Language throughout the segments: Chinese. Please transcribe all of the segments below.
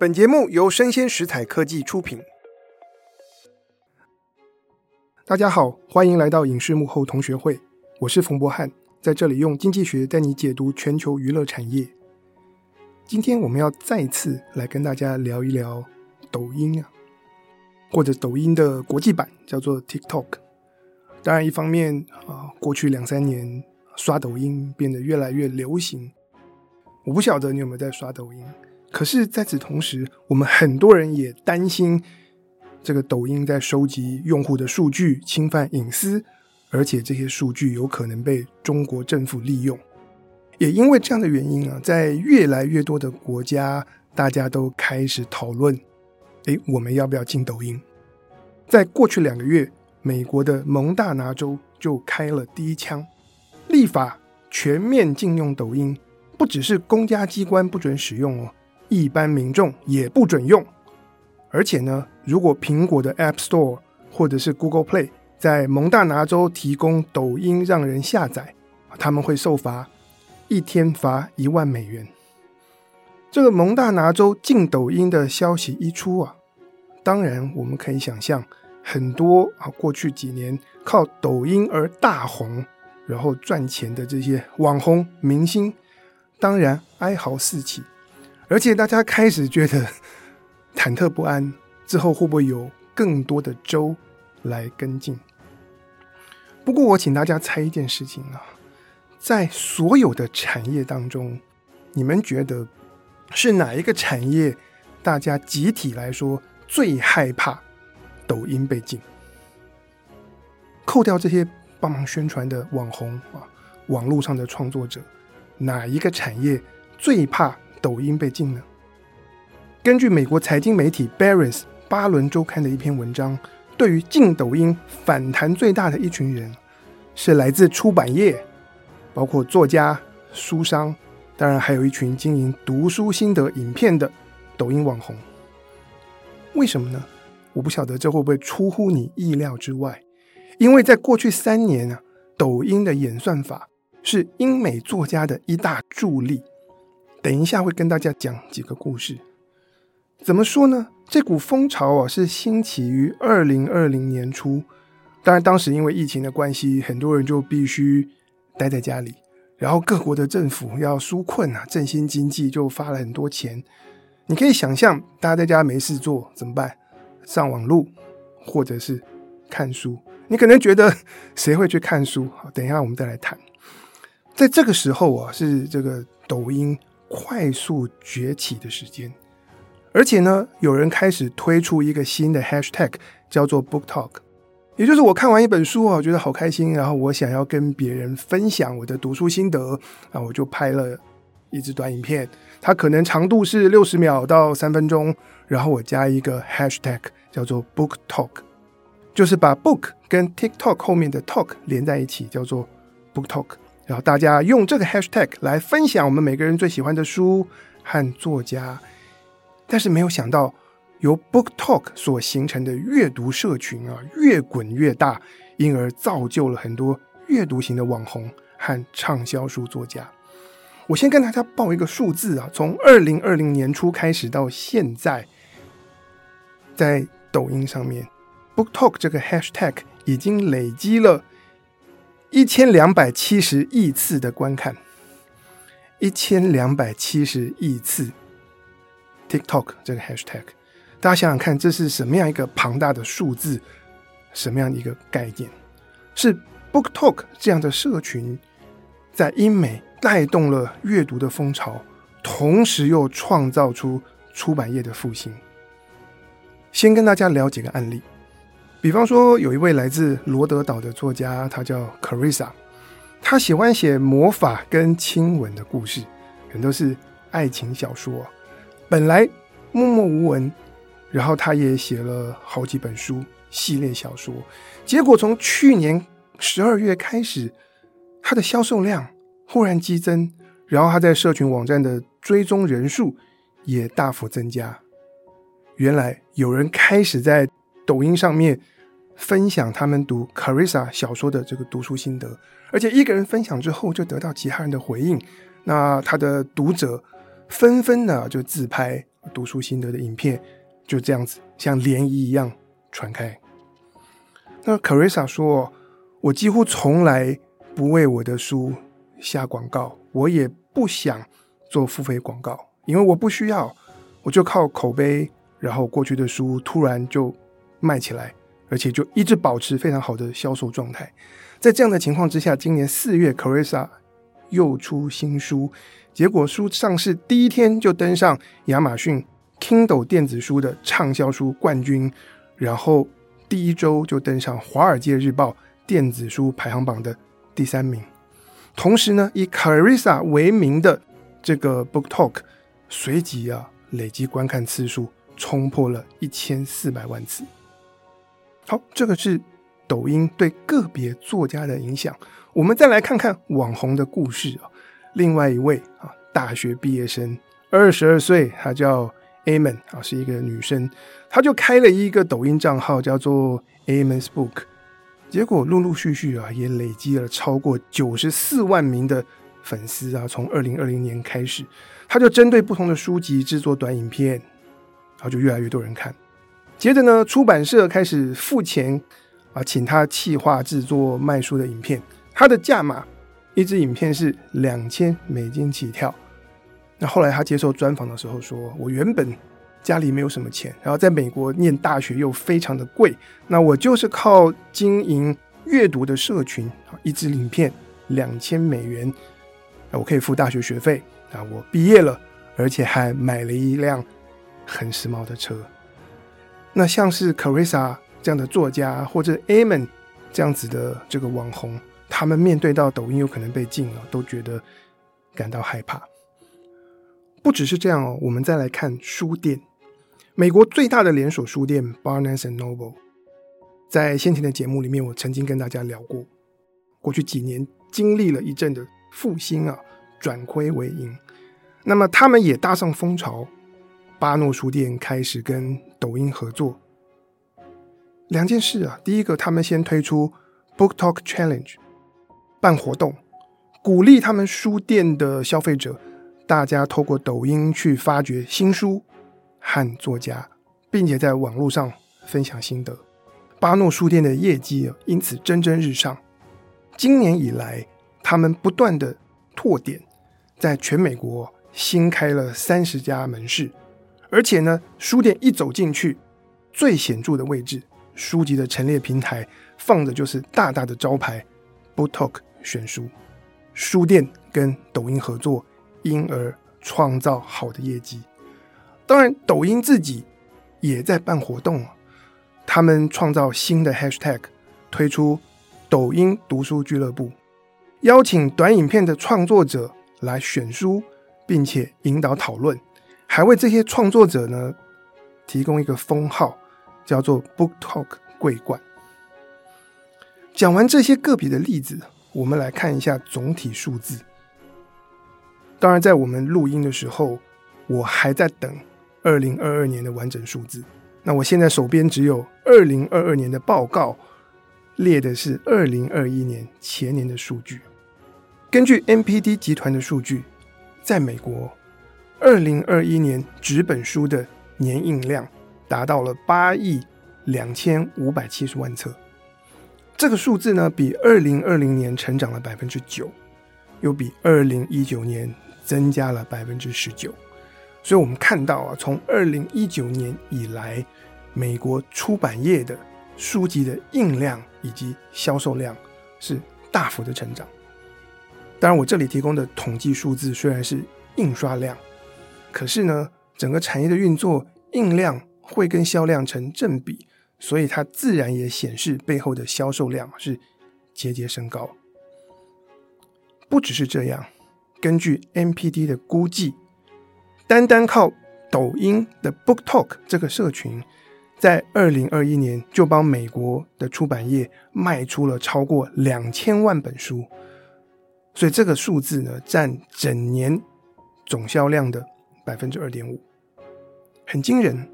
本节目由生鲜食材科技出品。大家好，欢迎来到影视幕后同学会，我是冯博翰，在这里用经济学带你解读全球娱乐产业。今天我们要再次来跟大家聊一聊抖音啊，或者抖音的国际版叫做 TikTok。当然，一方面啊，过去两三年刷抖音变得越来越流行，我不晓得你有没有在刷抖音。可是，在此同时，我们很多人也担心这个抖音在收集用户的数据，侵犯隐私，而且这些数据有可能被中国政府利用。也因为这样的原因啊，在越来越多的国家，大家都开始讨论：诶，我们要不要禁抖音？在过去两个月，美国的蒙大拿州就开了第一枪，立法全面禁用抖音，不只是公家机关不准使用哦。一般民众也不准用，而且呢，如果苹果的 App Store 或者是 Google Play 在蒙大拿州提供抖音让人下载，他们会受罚，一天罚一万美元。这个蒙大拿州禁抖音的消息一出啊，当然我们可以想象，很多啊过去几年靠抖音而大红，然后赚钱的这些网红明星，当然哀嚎四起。而且大家开始觉得忐忑不安，之后会不会有更多的州来跟进？不过我请大家猜一件事情啊，在所有的产业当中，你们觉得是哪一个产业？大家集体来说最害怕抖音被禁？扣掉这些帮忙宣传的网红啊，网络上的创作者，哪一个产业最怕？抖音被禁了。根据美国财经媒体 Barron's 巴伦周刊的一篇文章，对于禁抖音反弹最大的一群人，是来自出版业，包括作家、书商，当然还有一群经营读书心得影片的抖音网红。为什么呢？我不晓得这会不会出乎你意料之外，因为在过去三年啊，抖音的演算法是英美作家的一大助力。等一下会跟大家讲几个故事。怎么说呢？这股风潮啊是兴起于二零二零年初，当然当时因为疫情的关系，很多人就必须待在家里，然后各国的政府要纾困啊，振兴经济，就发了很多钱。你可以想象，大家在家没事做怎么办？上网路或者是看书。你可能觉得谁会去看书？好，等一下我们再来谈。在这个时候啊，是这个抖音。快速崛起的时间，而且呢，有人开始推出一个新的 hashtag，叫做 Book Talk，也就是我看完一本书啊，我觉得好开心，然后我想要跟别人分享我的读书心得啊，我就拍了一支短影片，它可能长度是六十秒到三分钟，然后我加一个 hashtag 叫做 Book Talk，就是把 book 跟 TikTok 后面的 talk 连在一起，叫做 Book Talk。然后大家用这个 hashtag 来分享我们每个人最喜欢的书和作家，但是没有想到，由 Book Talk 所形成的阅读社群啊，越滚越大，因而造就了很多阅读型的网红和畅销书作家。我先跟大家报一个数字啊，从二零二零年初开始到现在，在抖音上面，Book Talk 这个 hashtag 已经累积了。一千两百七十亿次的观看，一千两百七十亿次 TikTok 这个 hashtag，大家想想看，这是什么样一个庞大的数字？什么样的一个概念？是 BookTok 这样的社群在英美带动了阅读的风潮，同时又创造出出版业的复兴。先跟大家聊几个案例。比方说，有一位来自罗德岛的作家，他叫 Carissa，他喜欢写魔法跟亲吻的故事，很多是爱情小说。本来默默无闻，然后他也写了好几本书系列小说，结果从去年十二月开始，他的销售量忽然激增，然后他在社群网站的追踪人数也大幅增加。原来有人开始在抖音上面分享他们读 Carissa 小说的这个读书心得，而且一个人分享之后就得到其他人的回应，那他的读者纷纷的就自拍，读书心得的影片就这样子像涟漪一样传开。那 Carissa 说：“我几乎从来不为我的书下广告，我也不想做付费广告，因为我不需要，我就靠口碑，然后过去的书突然就卖起来，而且就一直保持非常好的销售状态。在这样的情况之下，今年四月，Carissa 又出新书。”结果书上市第一天就登上亚马逊 Kindle 电子书的畅销书冠军，然后第一周就登上《华尔街日报》电子书排行榜的第三名。同时呢，以 Carissa 为名的这个 Book Talk 随即啊累计观看次数冲破了一千四百万次。好，这个是抖音对个别作家的影响。我们再来看看网红的故事啊。另外一位啊，大学毕业生，二十二岁，她叫 Amen 啊，是一个女生，她就开了一个抖音账号，叫做 Amen's Book，结果陆陆续续啊，也累积了超过九十四万名的粉丝啊。从二零二零年开始，她就针对不同的书籍制作短影片，然后就越来越多人看。接着呢，出版社开始付钱啊，请他企划制作卖书的影片，他的价码。一支影片是两千美金起跳。那后来他接受专访的时候说：“我原本家里没有什么钱，然后在美国念大学又非常的贵，那我就是靠经营阅读的社群啊，一支影片两千美元，我可以付大学学费啊。我毕业了，而且还买了一辆很时髦的车。那像是 Carissa 这样的作家，或者 Amon 这样子的这个网红。”他们面对到抖音有可能被禁了，都觉得感到害怕。不只是这样哦，我们再来看书店。美国最大的连锁书店 Barnes and Noble，在先前的节目里面，我曾经跟大家聊过，过去几年经历了一阵的复兴啊，转亏为盈。那么他们也搭上风潮，巴诺书店开始跟抖音合作。两件事啊，第一个，他们先推出 Book Talk Challenge。办活动，鼓励他们书店的消费者，大家透过抖音去发掘新书和作家，并且在网络上分享心得。巴诺书店的业绩因此蒸蒸日上。今年以来，他们不断的拓点，在全美国新开了三十家门市，而且呢，书店一走进去，最显著的位置，书籍的陈列平台放的就是大大的招牌 BookTalk。选书，书店跟抖音合作，因而创造好的业绩。当然，抖音自己也在办活动啊，他们创造新的 hashtag，推出抖音读书俱乐部，邀请短影片的创作者来选书，并且引导讨论，还为这些创作者呢提供一个封号，叫做 Book Talk 桂冠。讲完这些个别的例子。我们来看一下总体数字。当然，在我们录音的时候，我还在等二零二二年的完整数字。那我现在手边只有二零二二年的报告，列的是二零二一年前年的数据。根据 NPD 集团的数据，在美国，二零二一年纸本书的年印量达到了八亿两千五百七十万册。这个数字呢，比二零二零年成长了百分之九，又比二零一九年增加了百分之十九。所以，我们看到啊，从二零一九年以来，美国出版业的书籍的印量以及销售量是大幅的成长。当然，我这里提供的统计数字虽然是印刷量，可是呢，整个产业的运作，印量会跟销量成正比。所以它自然也显示背后的销售量是节节升高。不只是这样，根据 NPD 的估计，单单靠抖音的 BookTalk 这个社群，在二零二一年就帮美国的出版业卖出了超过两千万本书。所以这个数字呢，占整年总销量的百分之二点五，很惊人。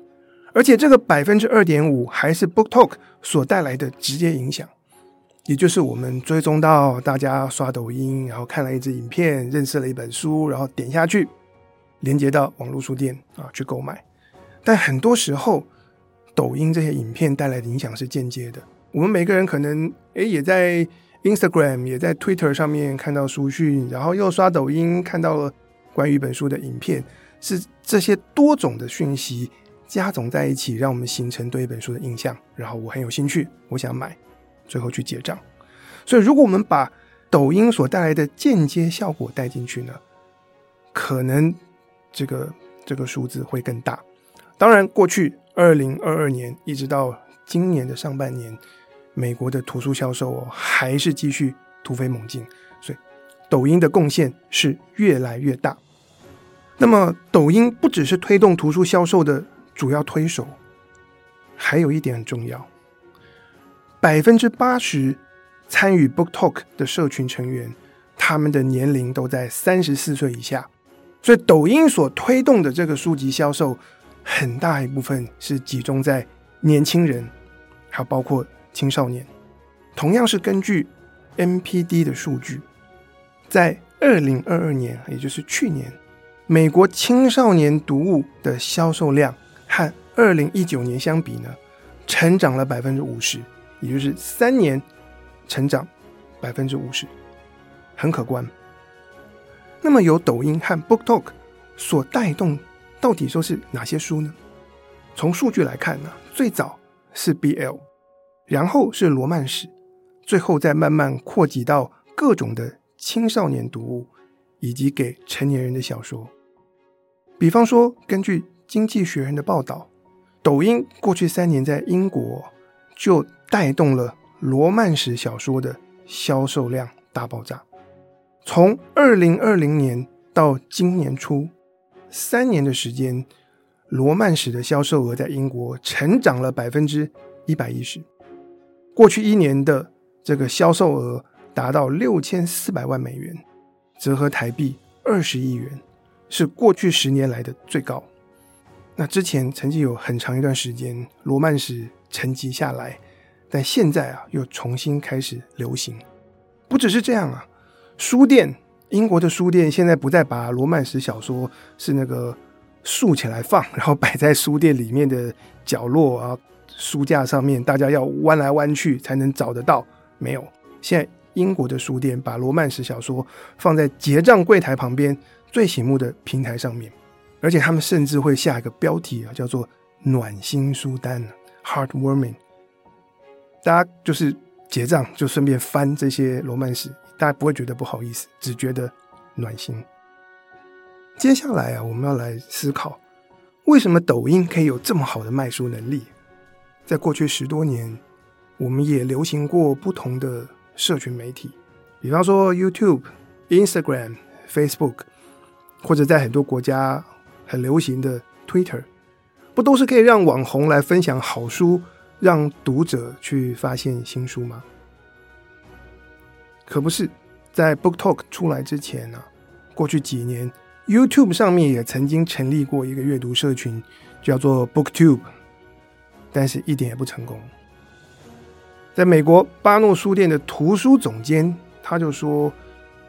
而且这个百分之二点五还是 BookTalk 所带来的直接影响，也就是我们追踪到大家刷抖音，然后看了一支影片，认识了一本书，然后点下去，连接到网络书店啊去购买。但很多时候，抖音这些影片带来的影响是间接的。我们每个人可能诶也在 Instagram、也在 Twitter 上面看到书讯，然后又刷抖音看到了关于一本书的影片，是这些多种的讯息加总在一起，让我们形成对一本书的印象。然后我很有兴趣，我想买，最后去结账。所以，如果我们把抖音所带来的间接效果带进去呢，可能这个这个数字会更大。当然，过去二零二二年一直到今年的上半年，美国的图书销售还是继续突飞猛进，所以抖音的贡献是越来越大。那么，抖音不只是推动图书销售的主要推手，还有一点很重要，百分之八十参与 Book Talk 的社群成员，他们的年龄都在三十四岁以下，所以抖音所推动的这个书籍销售。很大一部分是集中在年轻人，还有包括青少年。同样是根据 NPD 的数据，在二零二二年，也就是去年，美国青少年读物的销售量和二零一九年相比呢，成长了百分之五十，也就是三年成长百分之五十，很可观。那么由抖音和 BookTok 所带动。到底说是哪些书呢？从数据来看呢，最早是 BL，然后是罗曼史，最后再慢慢扩及到各种的青少年读物，以及给成年人的小说。比方说，根据《经济学人》的报道，抖音过去三年在英国就带动了罗曼史小说的销售量大爆炸，从二零二零年到今年初。三年的时间，罗曼史的销售额在英国成长了百分之一百一十。过去一年的这个销售额达到六千四百万美元，折合台币二十亿元，是过去十年来的最高。那之前曾经有很长一段时间，罗曼史沉寂下来，但现在啊又重新开始流行。不只是这样啊，书店。英国的书店现在不再把罗曼史小说是那个竖起来放，然后摆在书店里面的角落啊，书架上面，大家要弯来弯去才能找得到。没有，现在英国的书店把罗曼史小说放在结账柜台旁边最醒目的平台上面，而且他们甚至会下一个标题啊，叫做“暖心书单 ”（Heartwarming）。大家就是结账就顺便翻这些罗曼史。大家不会觉得不好意思，只觉得暖心。接下来啊，我们要来思考，为什么抖音可以有这么好的卖书能力？在过去十多年，我们也流行过不同的社群媒体，比方说 YouTube、Instagram、Facebook，或者在很多国家很流行的 Twitter，不都是可以让网红来分享好书，让读者去发现新书吗？可不是，在 BookTok 出来之前呢、过去几年 YouTube 上面也曾经成立过一个阅读社群，叫做 BookTube，但是一点也不成功。在美国巴诺书店的图书总监他就说，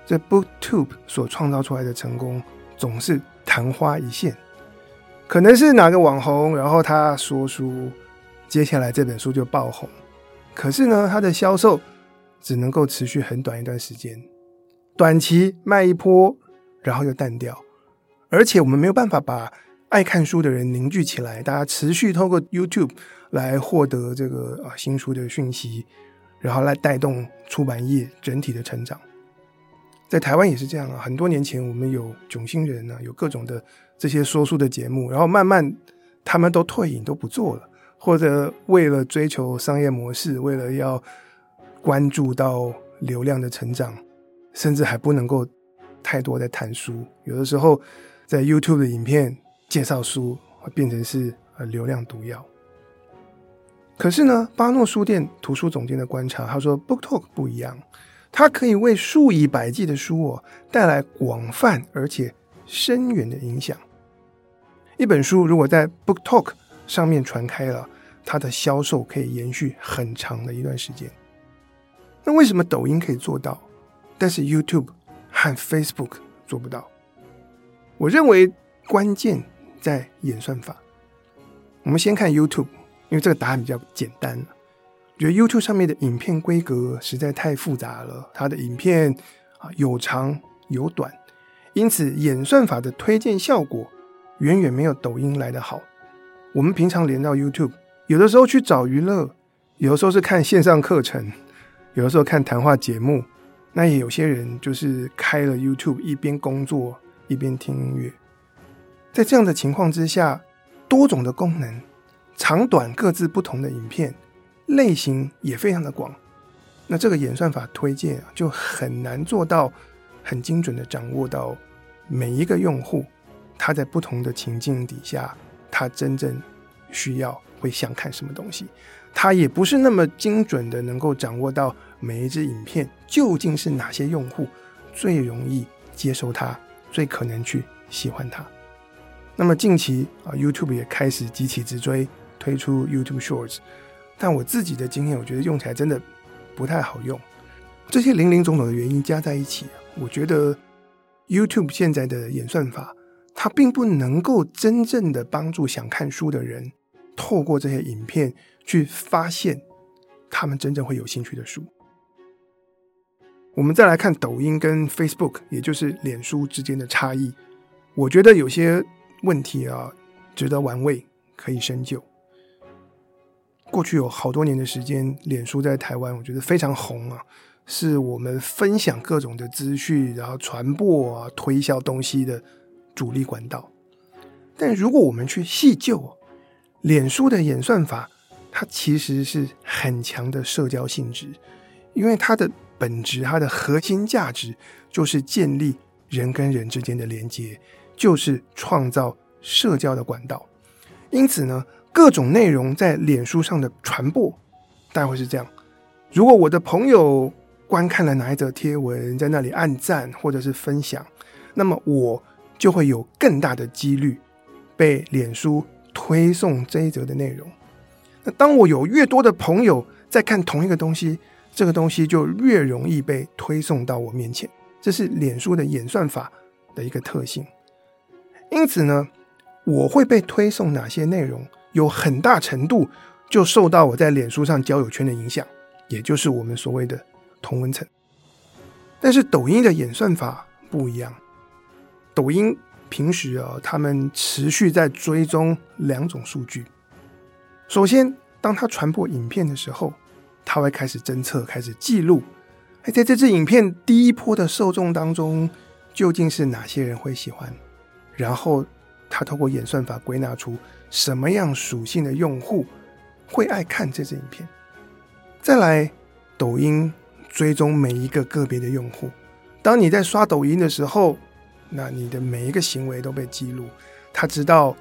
在 BookTube 所创造出来的成功总是昙花一现，可能是哪个网红，然后他说书，接下来这本书就爆红，可是呢，它的销售。只能够持续很短一段时间，短期卖一波，然后又淡掉，而且我们没有办法把爱看书的人凝聚起来，大家持续透过 YouTube 来获得这个啊新书的讯息，然后来带动出版业整体的成长。在台湾也是这样啊，很多年前我们有囧星人啊，有各种的这些说书的节目，然后慢慢他们都退隐都不做了，或者为了追求商业模式，为了要。关注到流量的成长，甚至还不能够太多的谈书。有的时候，在 YouTube 的影片介绍书，会变成是呃流量毒药。可是呢，巴诺书店图书总监的观察，他说，BookTok 不一样，它可以为数以百计的书哦带来广泛而且深远的影响。一本书如果在 BookTok 上面传开了，它的销售可以延续很长的一段时间。那为什么抖音可以做到，但是 YouTube 和 Facebook 做不到？我认为关键在演算法。我们先看 YouTube，因为这个答案比较简单。我觉得 YouTube 上面的影片规格实在太复杂了，它的影片啊有长有短，因此演算法的推荐效果远远没有抖音来得好。我们平常连到 YouTube，有的时候去找娱乐，有的时候是看线上课程，有的时候看谈话节目，那也有些人就是开了 YouTube 一边工作一边听音乐。在这样的情况之下，多种的功能，长短各自不同的影片类型也非常的广，那这个演算法推荐就很难做到很精准的掌握到每一个用户他在不同的情境底下，他真正需要会想看什么东西，他也不是那么精准的能够掌握到每一支影片究竟是哪些用户最容易接受它，最可能去喜欢它。那么近期啊，YouTube 也开始急起直追，推出 YouTube Shorts，但我自己的经验，我觉得用起来真的不太好用。这些零零总总的原因加在一起，我觉得 YouTube 现在的演算法，它并不能够真正的帮助想看书的人，透过这些影片去发现他们真正会有兴趣的书。我们再来看抖音跟 Facebook，也就是脸书之间的差异，我觉得有些。问题啊，值得玩味，可以深究。过去有好多年的时间，脸书在台湾，我觉得非常红啊，是我们分享各种的资讯，然后传播啊、推销东西的主力管道。但如果我们去细究，脸书的演算法，它其实是很强的社交性质，因为它的本质、它的核心价值就是建立人跟人之间的连接。就是创造社交的管道，因此呢，各种内容在脸书上的传播，大概会是这样：如果我的朋友观看了哪一则贴文，在那里按赞或者是分享，那么我就会有更大的几率被脸书推送这一则的内容。那当我有越多的朋友在看同一个东西，这个东西就越容易被推送到我面前。这是脸书的演算法的一个特性。因此呢，我会被推送哪些内容，有很大程度就受到我在脸书上交友圈的影响，也就是我们所谓的同温层。但是抖音的演算法不一样，抖音平时啊，他们持续在追踪两种数据。首先，当他传播影片的时候，他会开始侦测、开始记录，哎，在这支影片第一波的受众当中，究竟是哪些人会喜欢。然后，他透过演算法归纳出什么样属性的用户会爱看这支影片。再来，抖音追踪每一个个别的用户。当你在刷抖音的时候，那你的每一个行为都被记录。他知道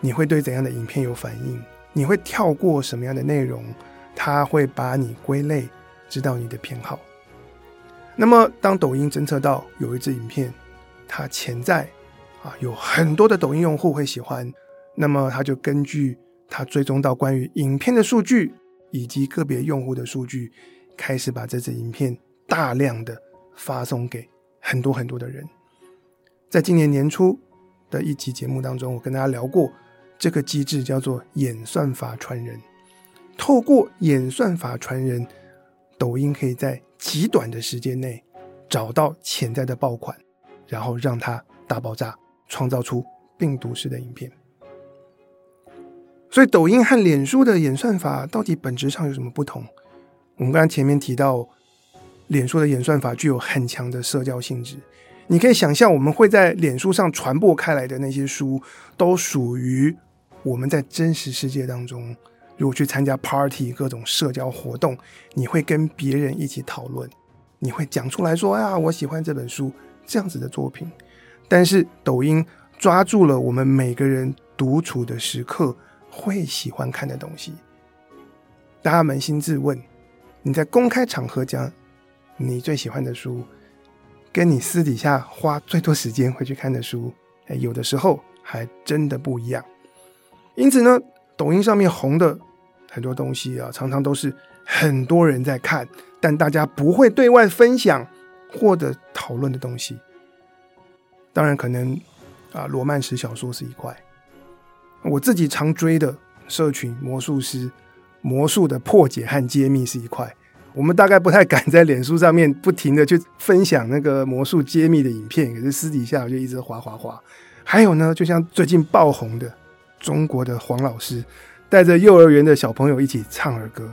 你会对怎样的影片有反应，你会跳过什么样的内容，他会把你归类，知道你的偏好。那么，当抖音侦测到有一支影片，它潜在啊，有很多的抖音用户会喜欢，那么他就根据他追踪到关于影片的数据以及个别用户的数据，开始把这支影片大量的发送给很多很多的人。在今年年初的一期节目当中，我跟大家聊过这个机制，叫做演算法传人。透过演算法传人，抖音可以在极短的时间内找到潜在的爆款，然后让它大爆炸。创造出病毒式的影片，所以抖音和脸书的演算法到底本质上有什么不同？我们刚才前面提到，脸书的演算法具有很强的社交性质。你可以想象，我们会在脸书上传播开来的那些书，都属于我们在真实世界当中，如果去参加 party 各种社交活动，你会跟别人一起讨论，你会讲出来说：“哎呀，我喜欢这本书。”这样子的作品。但是抖音抓住了我们每个人独处的时刻会喜欢看的东西。大家扪心自问：你在公开场合讲你最喜欢的书，跟你私底下花最多时间会去看的书，哎，有的时候还真的不一样。因此呢，抖音上面红的很多东西啊，常常都是很多人在看，但大家不会对外分享或者讨论的东西。当然，可能啊，罗曼史小说是一块。我自己常追的社群魔术师魔术的破解和揭秘是一块。我们大概不太敢在脸书上面不停的去分享那个魔术揭秘的影片，可是私底下我就一直滑滑滑。还有呢，就像最近爆红的中国的黄老师，带着幼儿园的小朋友一起唱儿歌，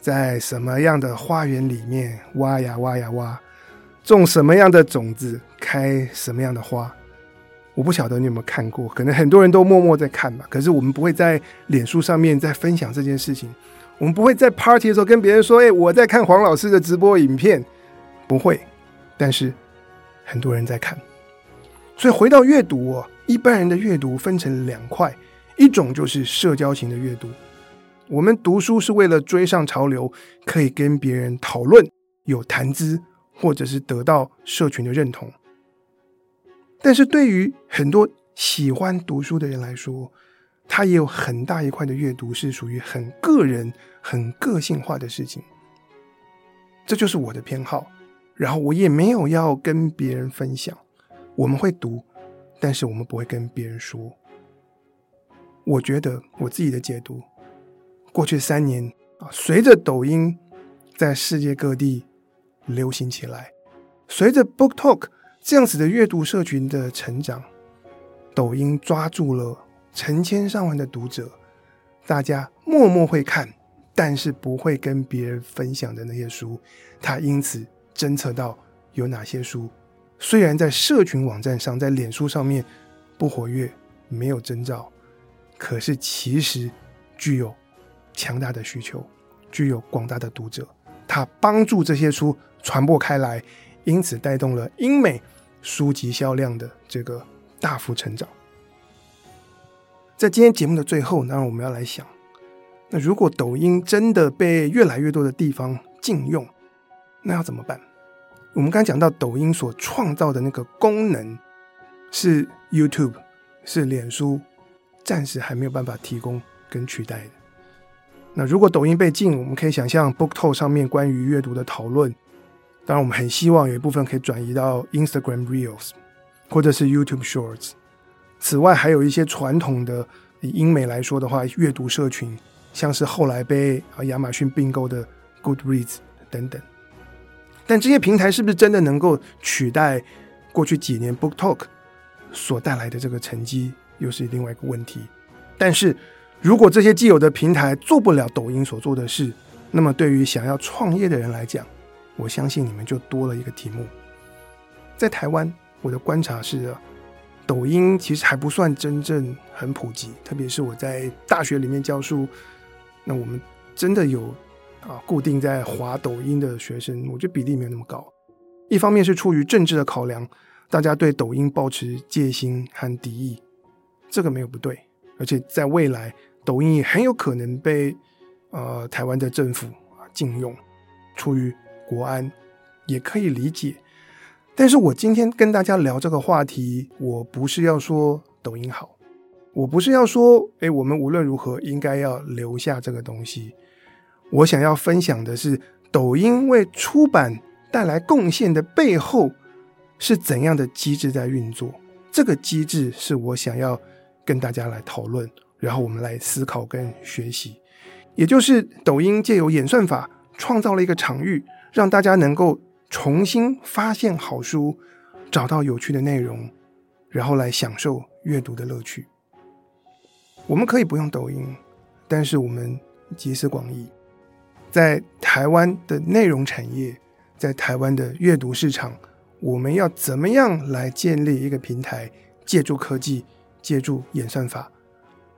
在什么样的花园里面挖呀挖呀挖，种什么样的种子，开什么样的花。我不晓得你有没有看过，可能很多人都默默在看吧。可是我们不会在脸书上面再分享这件事情，我们不会在 party 的时候跟别人说：“哎，我在看黄老师的直播影片。”不会。但是很多人在看。所以回到阅读哦，一般人的阅读分成两块，一种就是社交型的阅读，我们读书是为了追上潮流，可以跟别人讨论，有谈资，或者是得到社群的认同。但是对于很多喜欢读书的人来说，他也有很大一块的阅读是属于很个人、很个性化的事情。这就是我的偏好，然后我也没有要跟别人分享。我们会读，但是我们不会跟别人说。我觉得我自己的解读，过去三年啊，随着抖音在世界各地流行起来，随着 BookTok。这样子的阅读社群的成长，抖音抓住了成千上万的读者，大家默默会看，但是不会跟别人分享的那些书，他因此侦测到有哪些书，虽然在社群网站上，在脸书上面不活跃，没有征兆，可是其实具有强大的需求，具有广大的读者，他帮助这些书传播开来。因此带动了英美书籍销量的这个大幅成长。在今天节目的最后，当然我们要来想，那如果抖音真的被越来越多的地方禁用，那要怎么办？我们刚才讲到抖音所创造的那个功能，是 YouTube 是脸书暂时还没有办法提供跟取代的。那如果抖音被禁，我们可以想象 BookTok 上面关于阅读的讨论。当然，我们很希望有一部分可以转移到 Instagram Reels，或者是 YouTube Shorts。此外，还有一些传统的以英美来说的话，阅读社群，像是后来被啊亚马逊并购的 Goodreads 等等。但这些平台是不是真的能够取代过去几年 BookTok 所带来的这个成绩，又是另外一个问题。但是如果这些既有的平台做不了抖音所做的事，那么对于想要创业的人来讲，我相信你们就多了一个题目。在台湾，我的观察是，抖音其实还不算真正很普及，特别是我在大学里面教书，那我们真的有啊固定在滑抖音的学生，我觉得比例没有那么高。一方面是出于政治的考量，大家对抖音抱持戒心和敌意，这个没有不对，而且在未来，抖音也很有可能被呃台湾的政府啊禁用，出于。国安也可以理解，但是我今天跟大家聊这个话题，我不是要说抖音好，我不是要说，哎，我们无论如何应该要留下这个东西。我想要分享的是，抖音为出版带来贡献的背后是怎样的机制在运作？这个机制是我想要跟大家来讨论，然后我们来思考跟学习。也就是抖音借由演算法创造了一个场域。让大家能够重新发现好书，找到有趣的内容，然后来享受阅读的乐趣。我们可以不用抖音，但是我们集思广益，在台湾的内容产业，在台湾的阅读市场，我们要怎么样来建立一个平台？借助科技，借助演算法，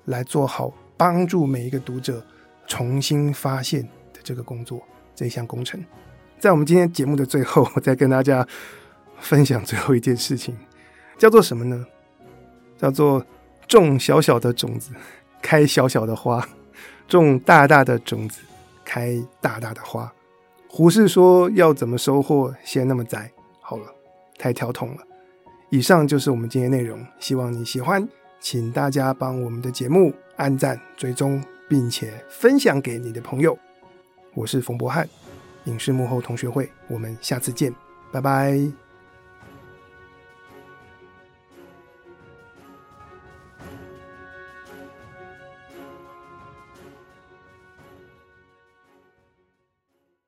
来做好帮助每一个读者重新发现的这个工作，这项工程。在我们今天节目的最后，我再跟大家分享最后一件事情，叫做什么呢？叫做种小小的种子，开小小的花；种大大的种子，开大大的花。胡适说：“要怎么收获，先那么栽。”好了，太跳痛了。以上就是我们今天内容，希望你喜欢，请大家帮我们的节目按赞、追踪，并且分享给你的朋友。我是冯博翰。影视幕后同学会，我们下次见，拜拜。